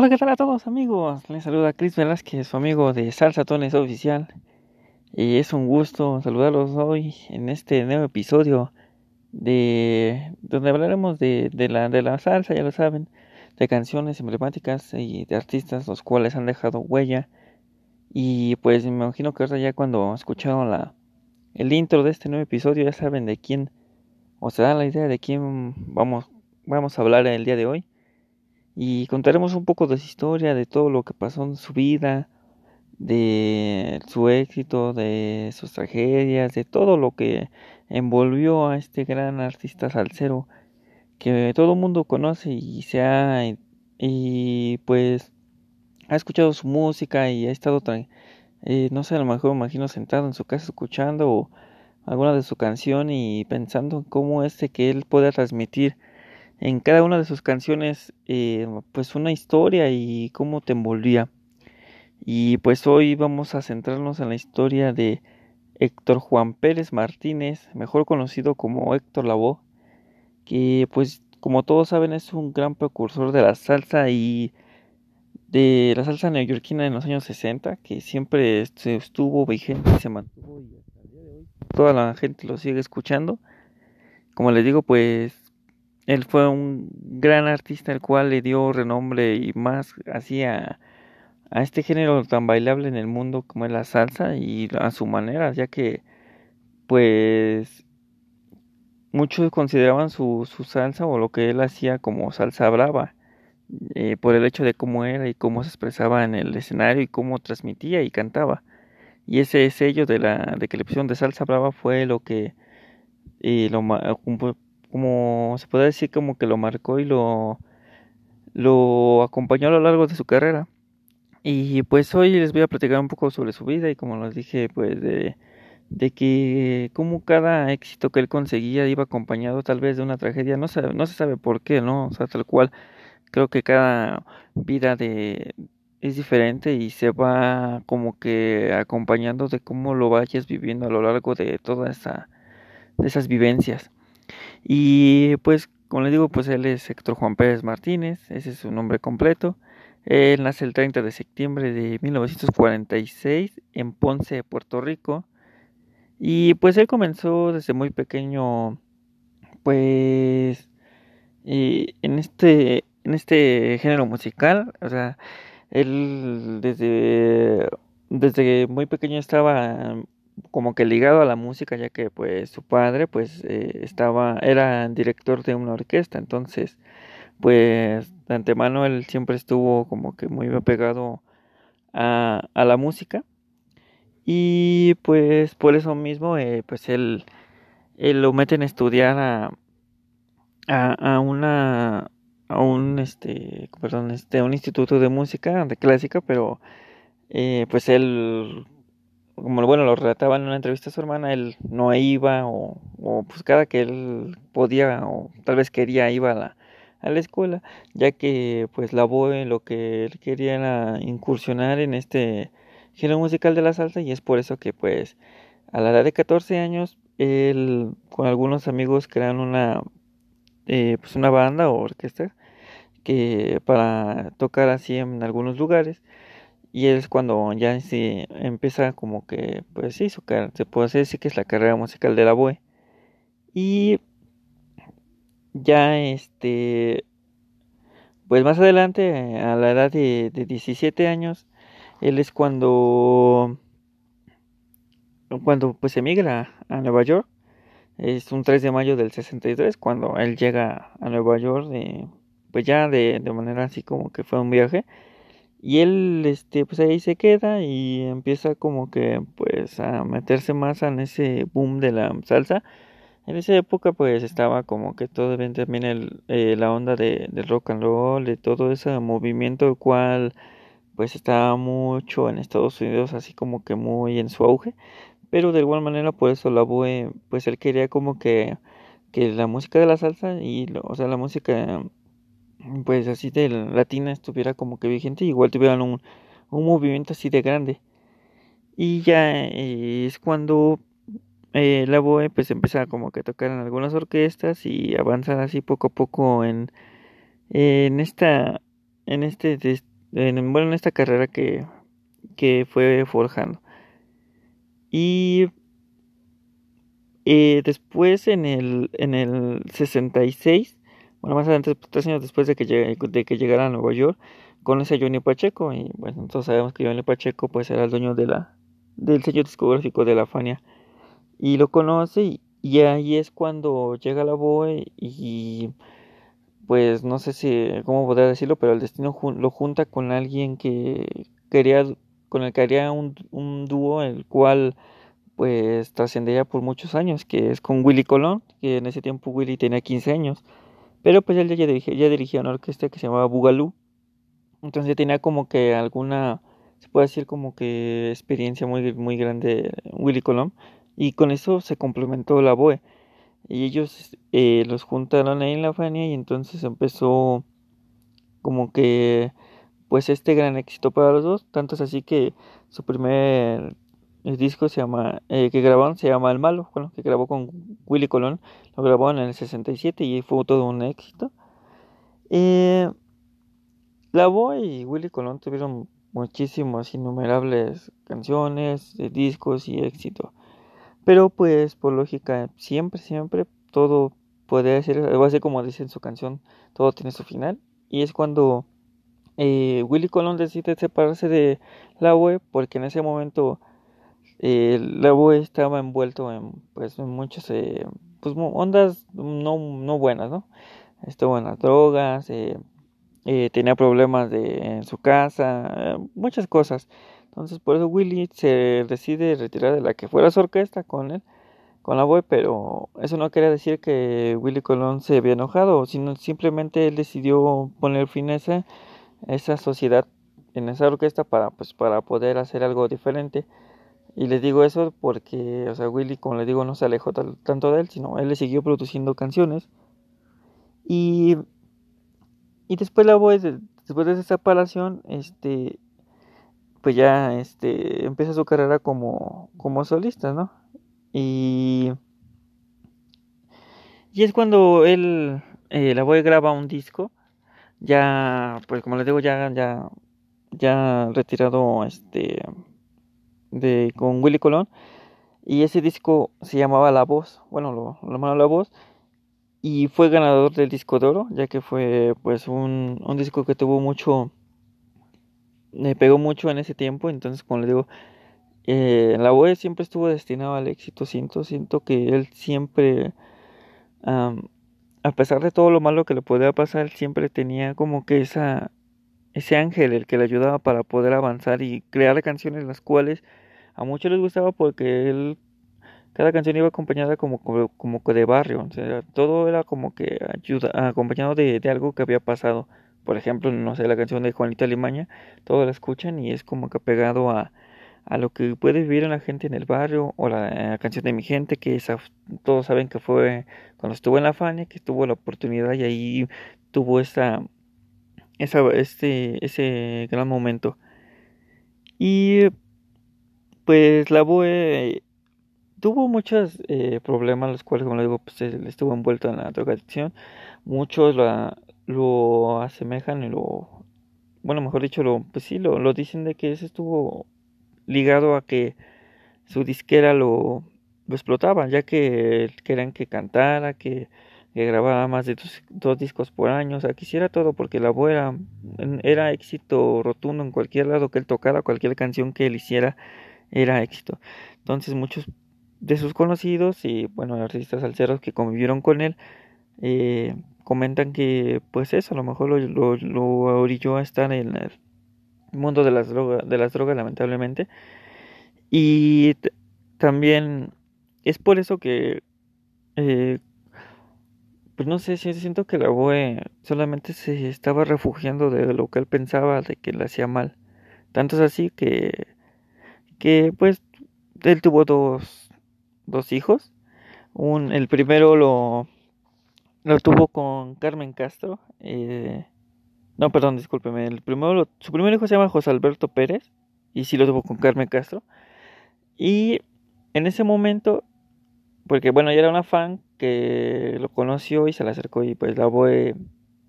Hola, ¿qué tal a todos amigos? Les saluda Chris Velázquez, su amigo de Salsa Tones Oficial. Y es un gusto saludarlos hoy en este nuevo episodio de donde hablaremos de, de, la, de la salsa, ya lo saben, de canciones emblemáticas y de artistas los cuales han dejado huella. Y pues me imagino que ahora ya cuando escucharon la, el intro de este nuevo episodio ya saben de quién, o se dan la idea de quién vamos, vamos a hablar el día de hoy. Y contaremos un poco de su historia, de todo lo que pasó en su vida, de su éxito, de sus tragedias, de todo lo que envolvió a este gran artista salsero que todo el mundo conoce y se ha y pues ha escuchado su música y ha estado eh, no sé a lo mejor me imagino sentado en su casa escuchando alguna de su canción y pensando en cómo este que él pueda transmitir en cada una de sus canciones eh, pues una historia y cómo te envolvía y pues hoy vamos a centrarnos en la historia de Héctor Juan Pérez Martínez, mejor conocido como Héctor Lavoe, que pues como todos saben es un gran precursor de la salsa y de la salsa neoyorquina en los años 60, que siempre estuvo vigente y se mantuvo y hasta el día de hoy toda la gente lo sigue escuchando. Como les digo, pues él fue un gran artista el cual le dio renombre y más hacía a este género tan bailable en el mundo como es la salsa y a su manera, ya que pues muchos consideraban su, su salsa o lo que él hacía como salsa brava, eh, por el hecho de cómo era y cómo se expresaba en el escenario y cómo transmitía y cantaba. Y ese sello de la de que le pusieron de salsa brava fue lo que eh, lo como, se puede decir como que lo marcó y lo lo acompañó a lo largo de su carrera. Y pues hoy les voy a platicar un poco sobre su vida y como les dije, pues de, de que como cada éxito que él conseguía iba acompañado tal vez de una tragedia, no se, no se sabe por qué, ¿no? O sea, tal cual, creo que cada vida de es diferente y se va como que acompañando de cómo lo vayas viviendo a lo largo de toda esa de esas vivencias. Y pues, como les digo, pues él es Héctor Juan Pérez Martínez, ese es su nombre completo. Él nace el 30 de septiembre de 1946 en Ponce, Puerto Rico. Y pues él comenzó desde muy pequeño, pues, en este, en este género musical. O sea, él desde, desde muy pequeño estaba como que ligado a la música, ya que pues su padre pues eh, estaba, era director de una orquesta, entonces pues de antemano él siempre estuvo como que muy apegado a, a la música. Y pues por eso mismo eh, pues él, él, lo meten a estudiar a, a, una a un este perdón este un instituto de música de clásica pero eh, pues él como bueno lo relataba en una entrevista a su hermana él no iba o, o pues cada que él podía o tal vez quería iba a la a la escuela, ya que pues la BOE lo que él quería era incursionar en este género musical de la salsa y es por eso que pues a la edad de 14 años él con algunos amigos crean una eh, pues una banda o orquesta que para tocar así en algunos lugares y es cuando ya se empieza como que pues sí su se puede decir que es la carrera musical de la BOE y ya este pues más adelante a la edad de, de 17 años él es cuando cuando pues emigra a Nueva York. Es un 3 de mayo del 63 cuando él llega a Nueva York pues ya de, de manera así como que fue un viaje y él este pues ahí se queda y empieza como que pues a meterse más en ese boom de la salsa. En esa época pues estaba como que todo bien también el, eh, la onda de, del rock and roll, de todo ese movimiento el cual pues estaba mucho en Estados Unidos así como que muy en su auge, pero de igual manera por eso la pues él quería como que, que la música de la salsa y o sea la música pues así de latina estuviera como que vigente, igual tuvieran un, un movimiento así de grande. Y ya eh, es cuando eh, la BOE pues empieza como que a tocar en algunas orquestas y avanzar así poco a poco en, en esta en este en, bueno en esta carrera que, que fue forjando y eh, después en el en el 66 bueno más adelante tres años después de que de que llegara a Nueva York conoce a Johnny Pacheco y bueno todos sabemos que Johnny Pacheco pues era el dueño de la del sello discográfico de la Fania. Y lo conoce y, ahí es cuando llega la BOE y pues no sé si cómo podría decirlo pero el destino lo junta con alguien que quería con el que haría un, un dúo el cual pues trascendería por muchos años que es con Willy Colón que en ese tiempo Willy tenía 15 años pero pues él ya dirigía, ya dirigía una orquesta que se llamaba Bugalú entonces tenía como que alguna se puede decir como que experiencia muy muy grande Willy Colón. Y con eso se complementó la BOE. Y ellos eh, los juntaron ahí en la Fania y entonces empezó como que pues este gran éxito para los dos. Tanto es así que su primer eh, disco se llama eh, que grabaron se llama El Malo que grabó con Willy Colón lo grabó en el 67 y fue todo un éxito la BOE y Willy Colón tuvieron muchísimas innumerables canciones discos y éxito pero pues por lógica, siempre, siempre todo puede ser, algo así como dice en su canción, todo tiene su final. Y es cuando eh, Willy Colón decide separarse de la UE porque en ese momento eh, la UE estaba envuelto en pues en muchas eh, pues, ondas no, no buenas, ¿no? Estuvo en las drogas, eh, tenía problemas de, en su casa, muchas cosas. Entonces por eso Willy se decide retirar de la que fuera su orquesta con él, con la boy, pero eso no quería decir que Willy Colón se había enojado, sino simplemente él decidió poner fin a esa, esa sociedad en esa orquesta para pues para poder hacer algo diferente. Y les digo eso porque, o sea, Willy, como les digo, no se alejó tanto de él, sino él le siguió produciendo canciones. Y, y después la voz, después de esa separación, este, pues ya este empieza su carrera como, como solista, ¿no? Y, y es cuando él, eh, la voy graba un disco, ya, pues como les digo, ya, ya, ya retirado este de con Willy Colón. Y ese disco se llamaba La Voz, bueno, lo, lo La Voz y fue ganador del disco de oro, ya que fue pues un, un disco que tuvo mucho me pegó mucho en ese tiempo, entonces como le digo, eh, la UE siempre estuvo destinado al éxito, siento, siento que él siempre, a pesar de todo lo malo que le podía pasar, siempre tenía como que esa, ese ángel el que le ayudaba para poder avanzar y crear canciones las cuales a muchos les gustaba porque él cada canción iba acompañada como, como, como de barrio, todo era como que ayuda, acompañado de, de algo que había pasado. Por ejemplo, no sé, la canción de Juanita Limaña, todos la escuchan y es como que pegado a, a lo que puede vivir la gente en el barrio, o la, eh, canción de mi gente, que esa, todos saben que fue cuando estuvo en la Fania, que tuvo la oportunidad y ahí tuvo esa, esa este, ese gran momento. Y pues la BOE tuvo muchos eh, problemas, los cuales, como le digo, pues estuvo envuelto en la drogadicción. Muchos la, lo asemejan y lo bueno mejor dicho lo pues sí lo, lo dicen de que ese estuvo ligado a que su disquera lo, lo explotaba ya que querían que cantara que, grababa más de dos, discos por año o sea quisiera todo porque la voz era, éxito rotundo en cualquier lado que él tocara cualquier canción que él hiciera era éxito. Entonces muchos de sus conocidos y bueno artistas salseros que convivieron con él eh, comentan que pues eso a lo mejor lo, lo, orilló a estar en el mundo de las drogas de las drogas lamentablemente. Y también es por eso que eh, pues no sé si siento que la BOE solamente se estaba refugiando de lo que él pensaba de que le hacía mal tanto es así que que pues él tuvo dos dos hijos un el primero lo lo tuvo con Carmen Castro. Eh, No, perdón, discúlpeme. El primero, su primer hijo se llama José Alberto Pérez y sí lo tuvo con Carmen Castro. Y en ese momento, porque bueno, ya era una fan que lo conoció y se le acercó y pues la Boe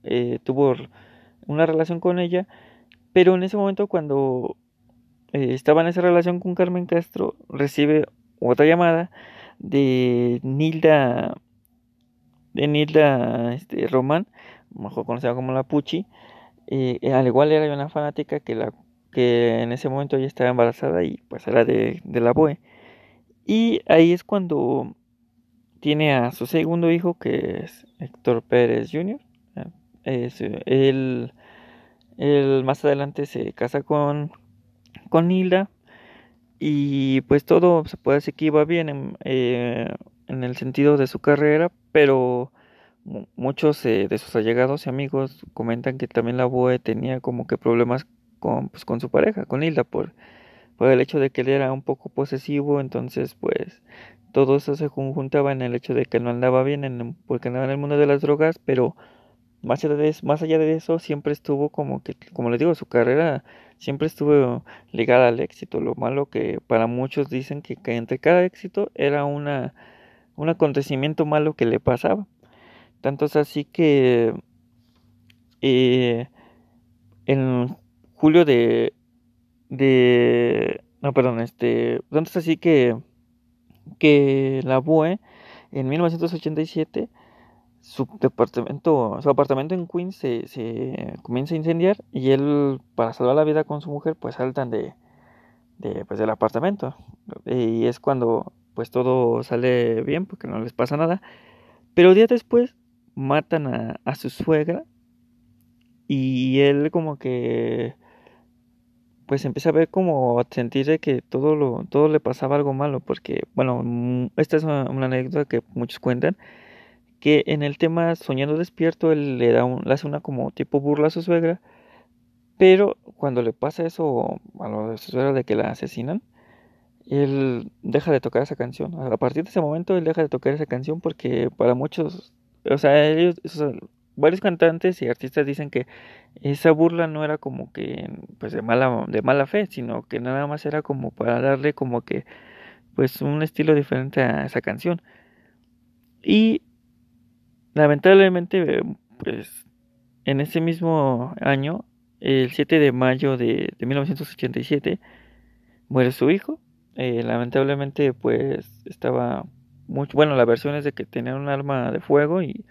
eh, tuvo una relación con ella, pero en ese momento cuando eh, estaba en esa relación con Carmen Castro, recibe otra llamada de Nilda, de Nilda este, Román, mejor conocida como la Puchi, eh, al igual era una fanática que la que en ese momento ella estaba embarazada y pues era de, de la BOE. Y ahí es cuando tiene a su segundo hijo que es Héctor Pérez Jr. Él, él, más adelante se casa con, con Hilda y pues todo se puede decir que iba bien en, eh, en el sentido de su carrera, pero muchos eh, de sus allegados y amigos comentan que también la BOE tenía como que problemas con, pues, con su pareja, con Hilda, por, por el hecho de que él era un poco posesivo, entonces pues todo eso se conjuntaba en el hecho de que no andaba bien, en, porque andaba en el mundo de las drogas, pero más allá, de eso, siempre estuvo como que, como les digo, su carrera siempre estuvo ligada al éxito, lo malo que para muchos dicen que, que entre cada éxito era una, un acontecimiento malo que le pasaba. Tanto es así que eh, en julio de, de no perdón este tanto así que que la BUE en 1987 su departamento su apartamento en Queens se, se comienza a incendiar y él para salvar la vida con su mujer pues saltan de, de pues del apartamento. Y es cuando pues todo sale bien porque no les pasa nada. Pero días después matan a, a su suegra y él como que pues empieza a ver como a sentir de que todo lo todo le pasaba algo malo porque bueno mm, esta es una, anécdota que muchos cuentan que en el tema soñando despierto él le da un, le hace una como tipo burla a su suegra pero cuando le pasa eso a lo de su suegra de que la asesinan él deja de tocar esa canción. A partir de ese momento él deja de tocar esa canción porque para muchos o sea, ellos, varios cantantes y artistas dicen que esa burla no era como que pues de mala de mala fe, sino que nada más era como para darle como que pues un estilo diferente a esa canción. Y lamentablemente pues en ese mismo año, el 7 de mayo de, de 1987, muere su hijo. Eh, lamentablemente pues estaba bueno, la versión es de que tenía un arma de fuego y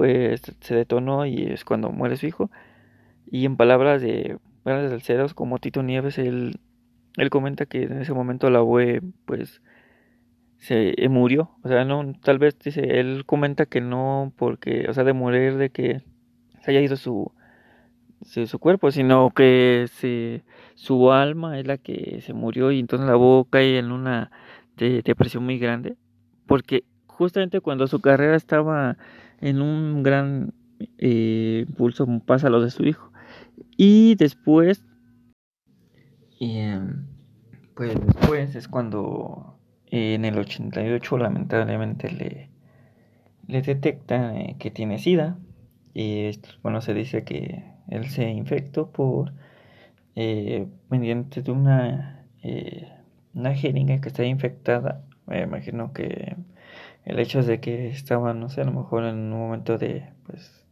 pues se detonó y es cuando muere su hijo. Y en palabras de grandes salseros como Tito Nieves, él, él comenta que en ese momento la UE pues se eh, murió. O sea, no, tal vez dice, él comenta que no porque, o sea, de morir de que se haya ido su, su, cuerpo, sino que se, su alma es la que se murió y entonces la voz cae en una depresión muy grande porque justamente cuando su carrera estaba en un gran eh, impulso pasa lo de su hijo. Y después em, pues después es cuando en el 88 lamentablemente le le detectan eh, que tiene sida. Y bueno se dice que él se infectó por eh, mediante de una una jeringa que está infectada. Me imagino que el hecho de que estaba, no sé, a lo mejor en un momento de, pues,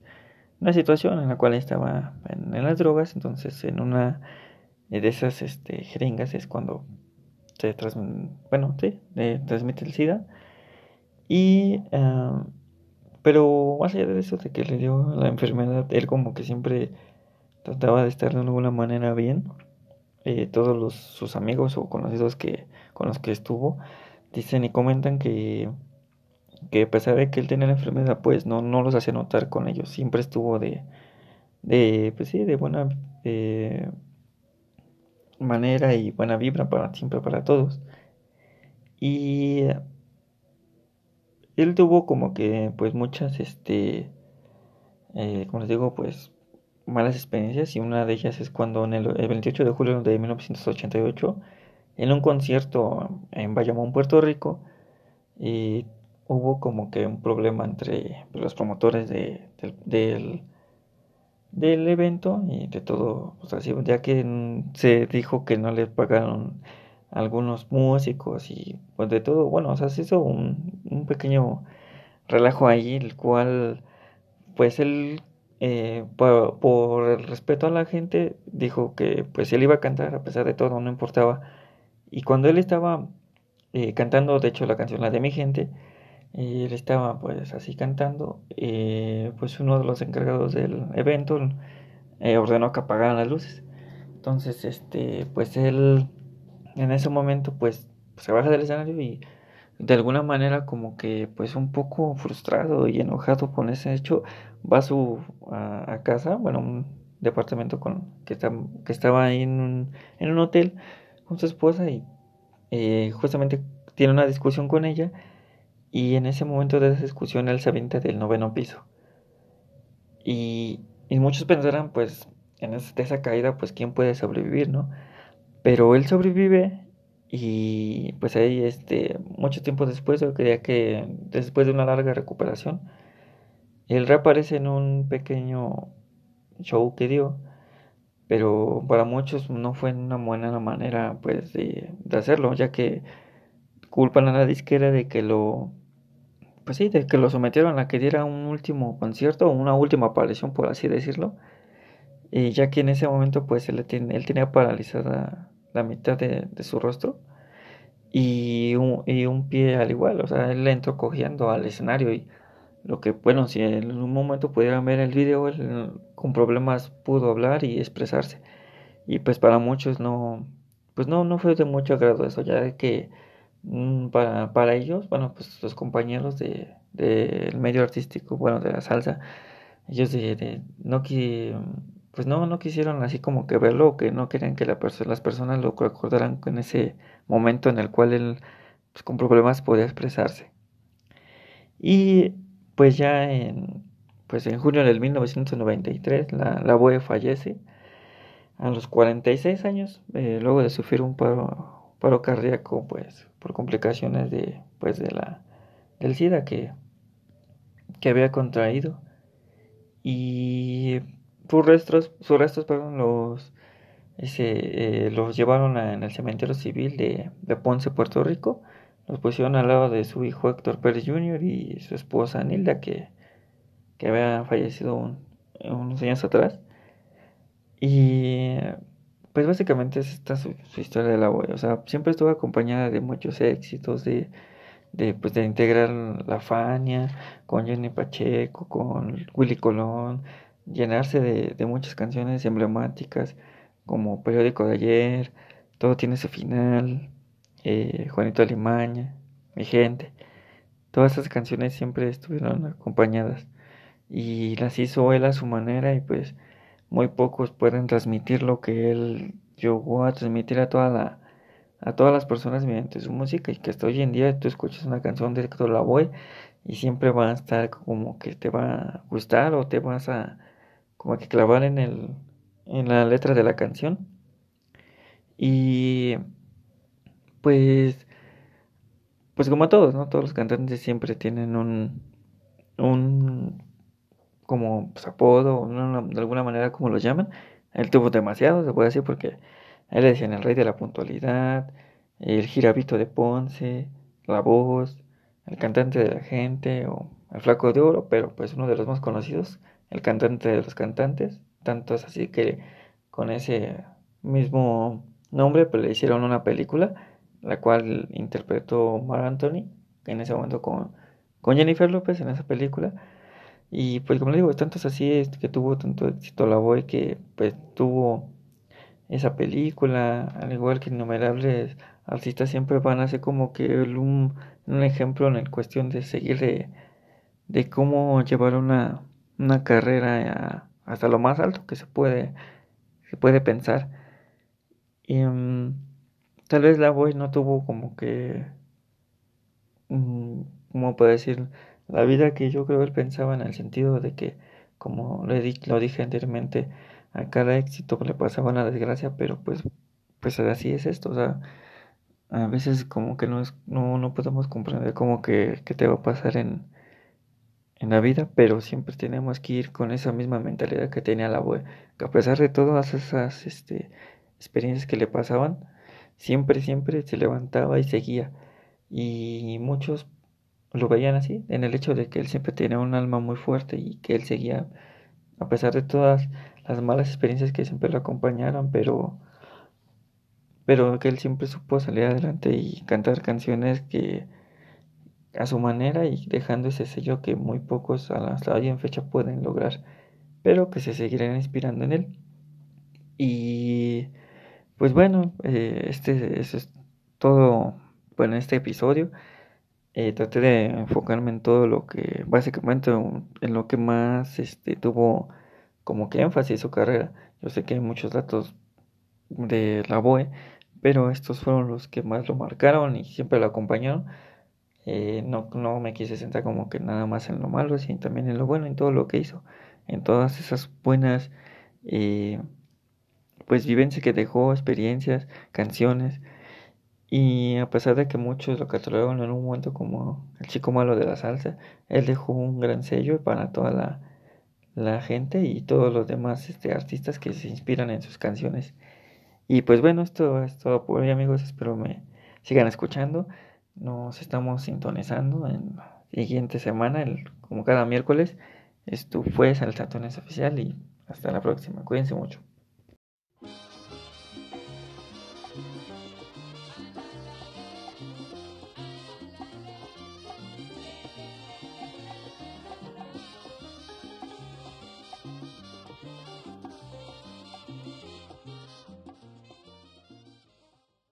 una situación en la cual estaba en, las drogas, entonces en una de esas este, jeringas es cuando se transmite, bueno, sí, transmite el SIDA. Y, ah, pero más allá de eso, de que le dio la enfermedad, él como que siempre trataba de estar de alguna manera bien. Eh, todos los, sus amigos o conocidos que, con los que estuvo, dicen y comentan que, que a pesar de que él tenía la enfermedad, pues no, no los hacía notar con ellos. Siempre estuvo de, de pues sí, de buena manera y buena vibra para siempre para todos. Y él tuvo como que pues muchas, este, eh, como les digo, pues malas experiencias y una de ellas es cuando en el, el 28 de julio de 1988 en un concierto en Bayamón, Puerto Rico, y hubo como que un problema entre los promotores de, del, del evento y de todo, pues así, ya que se dijo que no le pagaron algunos músicos y pues de todo, bueno, o sea, se hizo un, un pequeño relajo ahí, el cual pues él eh, por, el respeto a la gente dijo que pues él iba a cantar a pesar de todo, no importaba. Y cuando él estaba eh, cantando, de hecho la canción la de mi gente, él estaba pues así cantando, eh, pues uno de los encargados del evento ordenó que apagaran las luces. Entonces, este, pues él en ese momento pues se baja del escenario y de alguna manera como que pues un poco frustrado y enojado con ese hecho va a su a, casa bueno un departamento con que, está, que estaba ahí en un, en un hotel con su esposa y eh, justamente tiene una discusión con ella y en ese momento de esa discusión él se avienta del noveno piso. Y, y muchos pensarán pues en esa caída pues quién puede sobrevivir no pero él sobrevive y pues ahí, este, mucho tiempo después, yo creía que después de una larga recuperación, él reaparece en un pequeño show que dio, pero para muchos no fue una buena manera, pues, de, de hacerlo, ya que culpan a la disquera de que lo, pues sí, de que lo sometieron a que diera un último concierto, una última aparición, por así decirlo, y ya que en ese momento, pues, él, él tenía paralizada la mitad de, su rostro y un, y un, pie al igual, o sea, él entró cogiendo al escenario y lo que, bueno, si en un momento pudieran ver el video, él con problemas pudo hablar y expresarse. Y pues para muchos no, pues no, no fue de mucho agrado eso, ya que para, para ellos, bueno, pues los compañeros del de, medio artístico, bueno, de la salsa, ellos de, de no que pues no, no quisieron así como que verlo que no querían que la las personas lo recordaran en ese momento en el cual él pues, con problemas podía expresarse. Y pues ya en, pues en junio del 1993 la, la BOE fallece a los 46 años, eh, luego de sufrir un paro, paro cardíaco pues por complicaciones de, pues, de la, del SIDA que, que había contraído. Y sus restos, sus restos perdón, los, ese, eh, los llevaron en el cementerio civil de, de, Ponce, Puerto Rico. Los pusieron al lado de su hijo Héctor Pérez Jr. y su esposa Nilda, que, que había fallecido unos años atrás. Y pues básicamente es esta su, historia de la abuela. O sea, siempre estuvo acompañada de muchos éxitos, de, de, pues, de integrar la Fania con Jenny Pacheco, con Willy Colón, llenarse de, de muchas canciones emblemáticas como Periódico de ayer, Todo tiene su final, eh, Juanito Alimaña, Mi gente. Todas esas canciones siempre estuvieron acompañadas y las hizo él a su manera y pues muy pocos pueden transmitir lo que él llegó a transmitir a toda la a todas las personas mediante su música y que hasta hoy en día tú escuchas una canción de Héctor Lavoe y siempre va a estar como que te va a gustar o te vas a como que clavar en, el, en la letra de la canción. Y pues, pues como todos, ¿no? Todos los cantantes siempre tienen un, un como pues, apodo, de alguna manera como lo llaman. Él tuvo demasiado, se puede decir, porque él le decían el rey de la puntualidad, el girabito de Ponce, la voz, el cantante de la gente o el flaco de oro, pero pues uno de los más conocidos el cantante de los cantantes. Tanto es así que con ese mismo nombre pues, le hicieron una película, la cual interpretó Mar Anthony, en ese momento con, con Jennifer López en esa película. Y pues como le digo, tanto es así que tuvo tanto éxito la boy que pues tuvo esa película, al igual que innumerables artistas siempre van a ser como que un, un ejemplo en el cuestión de seguir de, de cómo llevar una, una carrera hasta lo más alto que se puede, se puede pensar. Y mm, tal vez la voz no tuvo como que, mm, como puedo decir? La vida que yo creo él pensaba en el sentido de que, como le di, lo dije anteriormente, a cada éxito le pasaba una desgracia, pero pues, pues así es esto, o sea, a veces como que no, es, no, no podemos comprender como que, que te va a pasar en, en la vida, pero siempre tenemos que ir con esa misma mentalidad que tenía la abuela, que a pesar de todas esas este, experiencias que le pasaban, siempre, siempre se levantaba y seguía. Y muchos lo veían así, en el hecho de que él siempre tenía un alma muy fuerte y que él seguía, a pesar de todas las malas experiencias que siempre lo acompañaron, pero, pero que él siempre supo salir adelante y cantar canciones que a su manera y dejando ese sello que muy pocos hasta hoy en fecha pueden lograr, pero que se seguirán inspirando en él. Y pues bueno, eh, este, es todo bueno, en este episodio. Eh, traté de enfocarme en todo lo que, básicamente en lo que más este, tuvo como que énfasis su carrera. Yo sé que hay muchos datos de la BOE, pero estos fueron los que más lo marcaron y siempre lo acompañaron. Eh, no, no me quise sentar como que nada más en lo malo, sino también en lo bueno, en todo lo que hizo, en todas esas buenas eh, pues vivencias que dejó, experiencias, canciones. Y a pesar de que muchos lo catalogaron en un momento como el chico malo de la salsa, él dejó un gran sello para toda la, gente y todos los demás este, artistas que se inspiran en sus canciones. Y pues bueno, esto es todo por hoy amigos, espero me sigan escuchando. Nos estamos sintonizando en la siguiente semana, el, como cada miércoles. Esto fue Salsatones Oficial y hasta la próxima. Cuídense mucho.